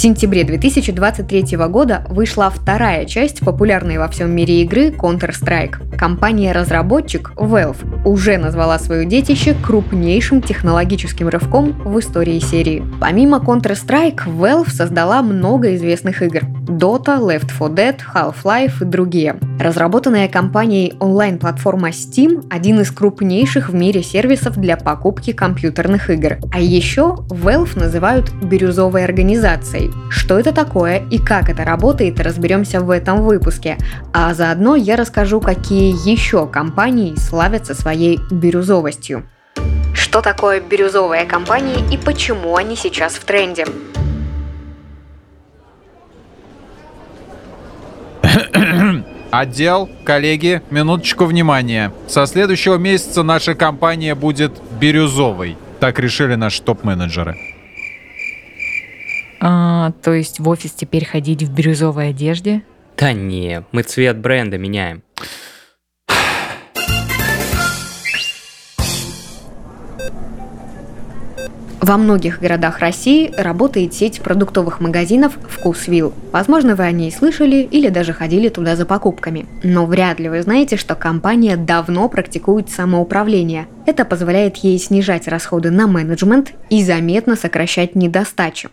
Сентябре 2023 года вышла вторая часть популярной во всем мире игры Counter-Strike. Компания-разработчик Valve уже назвала свое детище крупнейшим технологическим рывком в истории серии. Помимо Counter-Strike, Valve создала много известных игр – Dota, Left 4 Dead, Half-Life и другие. Разработанная компанией онлайн-платформа Steam – один из крупнейших в мире сервисов для покупки компьютерных игр. А еще Valve называют бирюзовой организацией, что это такое и как это работает, разберемся в этом выпуске. А заодно я расскажу, какие еще компании славятся своей бирюзовостью. Что такое бирюзовые компании и почему они сейчас в тренде? Отдел, коллеги, минуточку внимания. Со следующего месяца наша компания будет бирюзовой. Так решили наши топ-менеджеры. А, то есть в офис теперь ходить в бирюзовой одежде? Да не, мы цвет бренда меняем. Во многих городах России работает сеть продуктовых магазинов «Вкусвилл». Возможно, вы о ней слышали или даже ходили туда за покупками. Но вряд ли вы знаете, что компания давно практикует самоуправление. Это позволяет ей снижать расходы на менеджмент и заметно сокращать недостачу.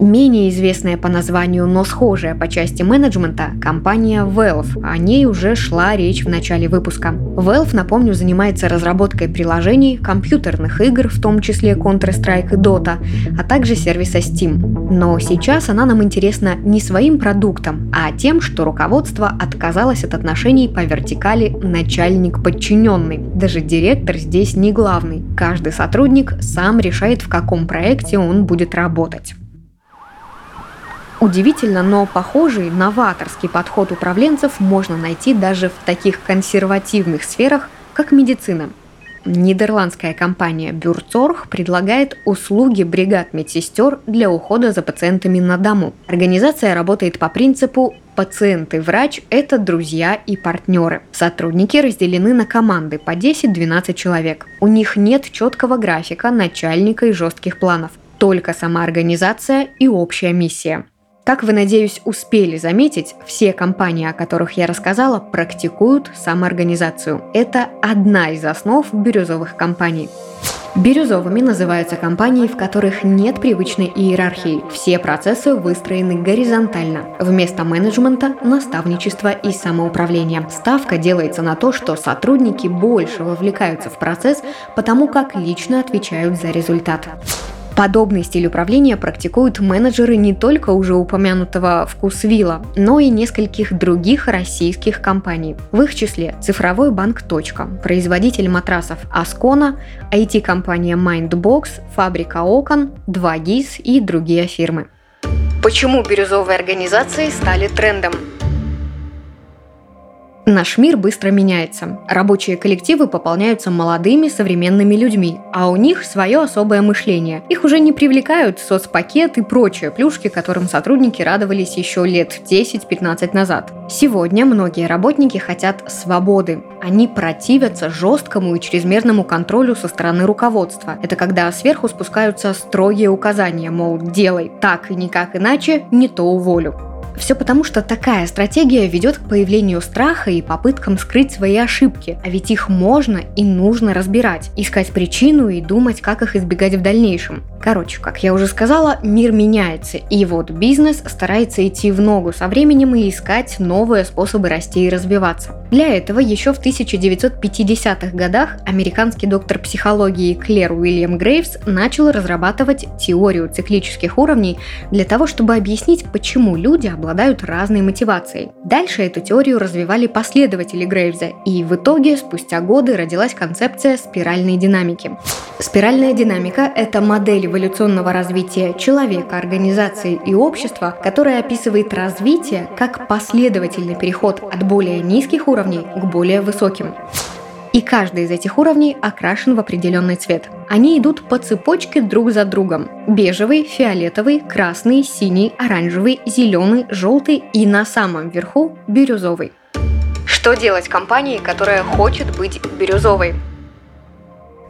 Менее известная по названию, но схожая по части менеджмента – компания Valve. О ней уже шла речь в начале выпуска. Valve, напомню, занимается разработкой приложений, компьютерных игр, в том числе Counter-Strike и Dota, а также сервиса Steam. Но сейчас она нам интересна не своим продуктом, а тем, что руководство отказалось от отношений по вертикали начальник-подчиненный. Даже директор здесь не главный. Каждый сотрудник сам решает, в каком проекте он будет работать. Удивительно, но похожий новаторский подход управленцев можно найти даже в таких консервативных сферах, как медицина. Нидерландская компания Бюрцорг предлагает услуги бригад медсестер для ухода за пациентами на дому. Организация работает по принципу пациент и врач – это друзья и партнеры. Сотрудники разделены на команды по 10-12 человек. У них нет четкого графика, начальника и жестких планов. Только сама организация и общая миссия. Как вы, надеюсь, успели заметить, все компании, о которых я рассказала, практикуют самоорганизацию. Это одна из основ бирюзовых компаний. Бирюзовыми называются компании, в которых нет привычной иерархии. Все процессы выстроены горизонтально. Вместо менеджмента – наставничество и самоуправление. Ставка делается на то, что сотрудники больше вовлекаются в процесс, потому как лично отвечают за результат. Подобный стиль управления практикуют менеджеры не только уже упомянутого «Вкусвилла», но и нескольких других российских компаний. В их числе цифровой банк «Точка», производитель матрасов «Аскона», IT-компания «Mindbox», фабрика «Окон», 2GIS и другие фирмы. Почему бирюзовые организации стали трендом? Наш мир быстро меняется. Рабочие коллективы пополняются молодыми современными людьми, а у них свое особое мышление. Их уже не привлекают соцпакет и прочие плюшки, которым сотрудники радовались еще лет 10-15 назад. Сегодня многие работники хотят свободы. Они противятся жесткому и чрезмерному контролю со стороны руководства. Это когда сверху спускаются строгие указания, мол, делай так и никак иначе, не то уволю. Все потому, что такая стратегия ведет к появлению страха и попыткам скрыть свои ошибки, а ведь их можно и нужно разбирать, искать причину и думать, как их избегать в дальнейшем. Короче, как я уже сказала, мир меняется, и вот бизнес старается идти в ногу со временем и искать новые способы расти и развиваться. Для этого еще в 1950-х годах американский доктор психологии Клэр Уильям Грейвс начал разрабатывать теорию циклических уровней для того, чтобы объяснить, почему люди обладают разной мотивацией. Дальше эту теорию развивали последователи Грейвза, и в итоге спустя годы родилась концепция спиральной динамики. Спиральная динамика – это модель эволюционного развития человека, организации и общества, которая описывает развитие как последовательный переход от более низких уровней уровней к более высоким. И каждый из этих уровней окрашен в определенный цвет. Они идут по цепочке друг за другом. Бежевый, фиолетовый, красный, синий, оранжевый, зеленый, желтый и на самом верху бирюзовый. Что делать компании, которая хочет быть бирюзовой?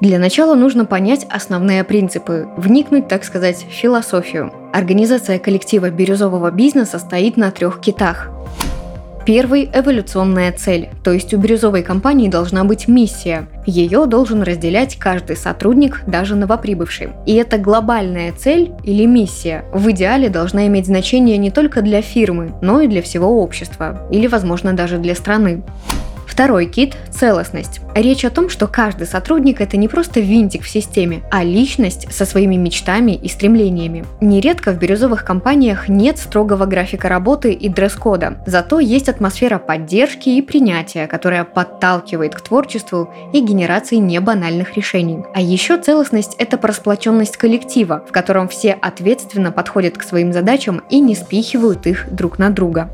Для начала нужно понять основные принципы, вникнуть, так сказать, в философию. Организация коллектива бирюзового бизнеса стоит на трех китах. Первый – эволюционная цель, то есть у бирюзовой компании должна быть миссия. Ее должен разделять каждый сотрудник, даже новоприбывший. И эта глобальная цель или миссия в идеале должна иметь значение не только для фирмы, но и для всего общества, или, возможно, даже для страны. Второй кит – целостность. Речь о том, что каждый сотрудник – это не просто винтик в системе, а личность со своими мечтами и стремлениями. Нередко в бирюзовых компаниях нет строгого графика работы и дресс-кода, зато есть атмосфера поддержки и принятия, которая подталкивает к творчеству и генерации небанальных решений. А еще целостность – это просплоченность коллектива, в котором все ответственно подходят к своим задачам и не спихивают их друг на друга.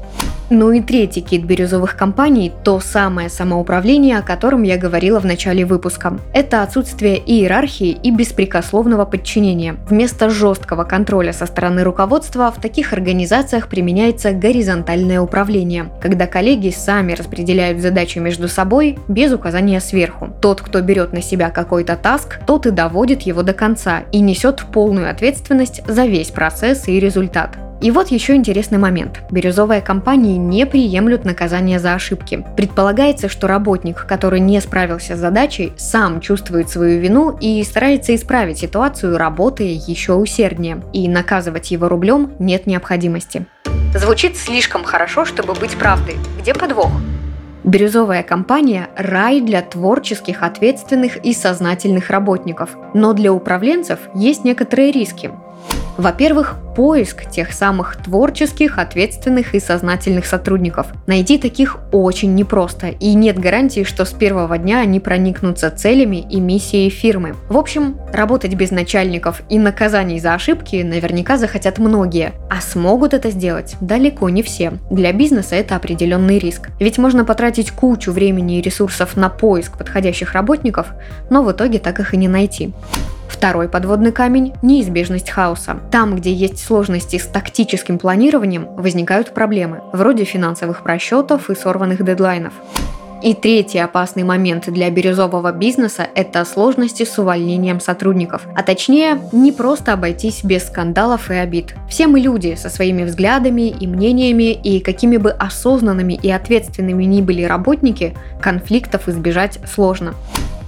Ну и третий кит бирюзовых компаний – то самое самоуправление, о котором я говорила в начале выпуска. Это отсутствие иерархии и беспрекословного подчинения. Вместо жесткого контроля со стороны руководства в таких организациях применяется горизонтальное управление, когда коллеги сами распределяют задачи между собой без указания сверху. Тот, кто берет на себя какой-то таск, тот и доводит его до конца и несет полную ответственность за весь процесс и результат. И вот еще интересный момент. Бирюзовые компании не приемлют наказания за ошибки. Предполагается, что работник, который не справился с задачей, сам чувствует свою вину и старается исправить ситуацию, работая еще усерднее. И наказывать его рублем нет необходимости. Звучит слишком хорошо, чтобы быть правдой. Где подвох? Бирюзовая компания – рай для творческих, ответственных и сознательных работников. Но для управленцев есть некоторые риски. Во-первых, поиск тех самых творческих, ответственных и сознательных сотрудников. Найти таких очень непросто, и нет гарантии, что с первого дня они проникнутся целями и миссией фирмы. В общем, работать без начальников и наказаний за ошибки наверняка захотят многие, а смогут это сделать далеко не все. Для бизнеса это определенный риск. Ведь можно потратить кучу времени и ресурсов на поиск подходящих работников, но в итоге так их и не найти. Второй подводный камень – неизбежность хаоса. Там, где есть сложности с тактическим планированием, возникают проблемы, вроде финансовых просчетов и сорванных дедлайнов. И третий опасный момент для бирюзового бизнеса – это сложности с увольнением сотрудников. А точнее, не просто обойтись без скандалов и обид. Все мы люди со своими взглядами и мнениями, и какими бы осознанными и ответственными ни были работники, конфликтов избежать сложно.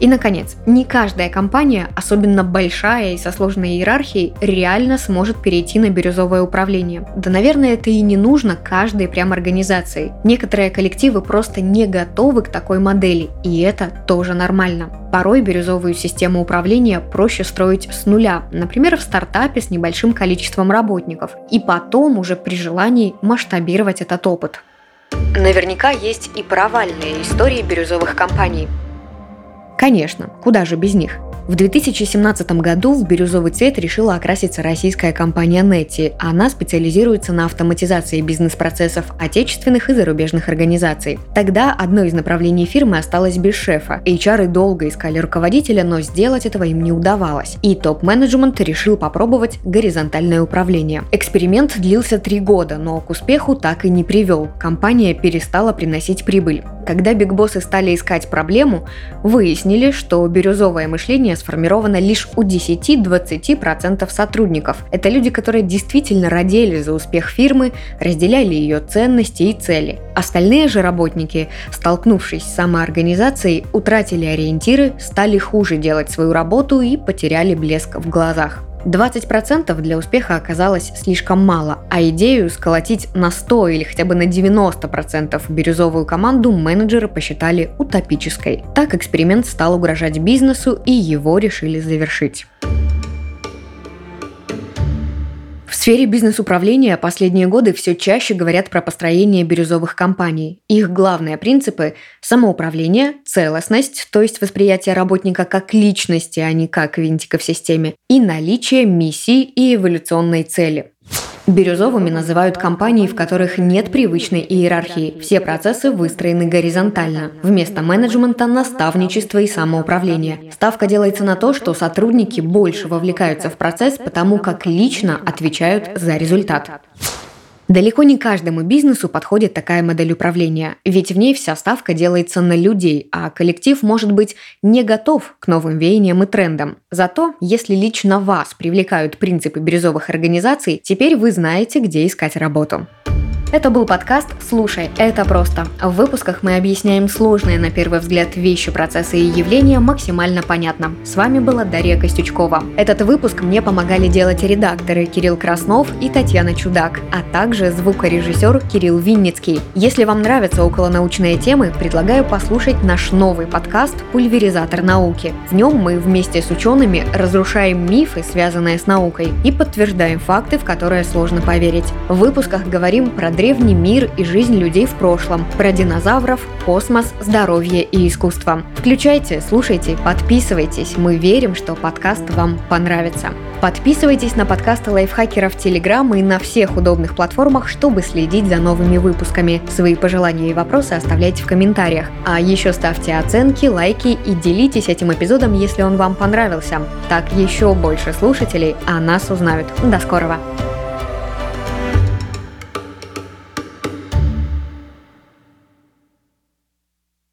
И, наконец, не каждая компания, особенно большая и со сложной иерархией, реально сможет перейти на бирюзовое управление. Да, наверное, это и не нужно каждой прям организации. Некоторые коллективы просто не готовы к такой модели, и это тоже нормально. Порой бирюзовую систему управления проще строить с нуля, например, в стартапе с небольшим количеством работников, и потом уже при желании масштабировать этот опыт. Наверняка есть и провальные истории бирюзовых компаний. Конечно, куда же без них? В 2017 году в бирюзовый цвет решила окраситься российская компания Netty. Она специализируется на автоматизации бизнес-процессов отечественных и зарубежных организаций. Тогда одно из направлений фирмы осталось без шефа. HR долго искали руководителя, но сделать этого им не удавалось. И топ-менеджмент решил попробовать горизонтальное управление. Эксперимент длился три года, но к успеху так и не привел. Компания перестала приносить прибыль. Когда бигбоссы стали искать проблему, выяснили, что бирюзовое мышление сформировано лишь у 10-20% сотрудников. Это люди, которые действительно родили за успех фирмы, разделяли ее ценности и цели. Остальные же работники, столкнувшись с самоорганизацией, утратили ориентиры, стали хуже делать свою работу и потеряли блеск в глазах. 20% для успеха оказалось слишком мало, а идею сколотить на 100 или хотя бы на 90% бирюзовую команду менеджеры посчитали утопической. Так эксперимент стал угрожать бизнесу и его решили завершить. Сфере бизнес-управления последние годы все чаще говорят про построение бирюзовых компаний. Их главные принципы – самоуправление, целостность, то есть восприятие работника как личности, а не как винтика в системе, и наличие миссии и эволюционной цели. Бирюзовыми называют компании, в которых нет привычной иерархии. Все процессы выстроены горизонтально. Вместо менеджмента – наставничество и самоуправление. Ставка делается на то, что сотрудники больше вовлекаются в процесс, потому как лично отвечают за результат. Далеко не каждому бизнесу подходит такая модель управления, ведь в ней вся ставка делается на людей, а коллектив может быть не готов к новым веяниям и трендам. Зато, если лично вас привлекают принципы бирюзовых организаций, теперь вы знаете, где искать работу. Это был подкаст «Слушай, это просто». В выпусках мы объясняем сложные на первый взгляд вещи, процессы и явления максимально понятно. С вами была Дарья Костючкова. Этот выпуск мне помогали делать редакторы Кирилл Краснов и Татьяна Чудак, а также звукорежиссер Кирилл Винницкий. Если вам нравятся околонаучные темы, предлагаю послушать наш новый подкаст «Пульверизатор науки». В нем мы вместе с учеными разрушаем мифы, связанные с наукой, и подтверждаем факты, в которые сложно поверить. В выпусках говорим про древний мир и жизнь людей в прошлом, про динозавров, космос, здоровье и искусство. Включайте, слушайте, подписывайтесь. Мы верим, что подкаст вам понравится. Подписывайтесь на подкасты лайфхакеров Телеграм и на всех удобных платформах, чтобы следить за новыми выпусками. Свои пожелания и вопросы оставляйте в комментариях. А еще ставьте оценки, лайки и делитесь этим эпизодом, если он вам понравился. Так еще больше слушателей о нас узнают. До скорого!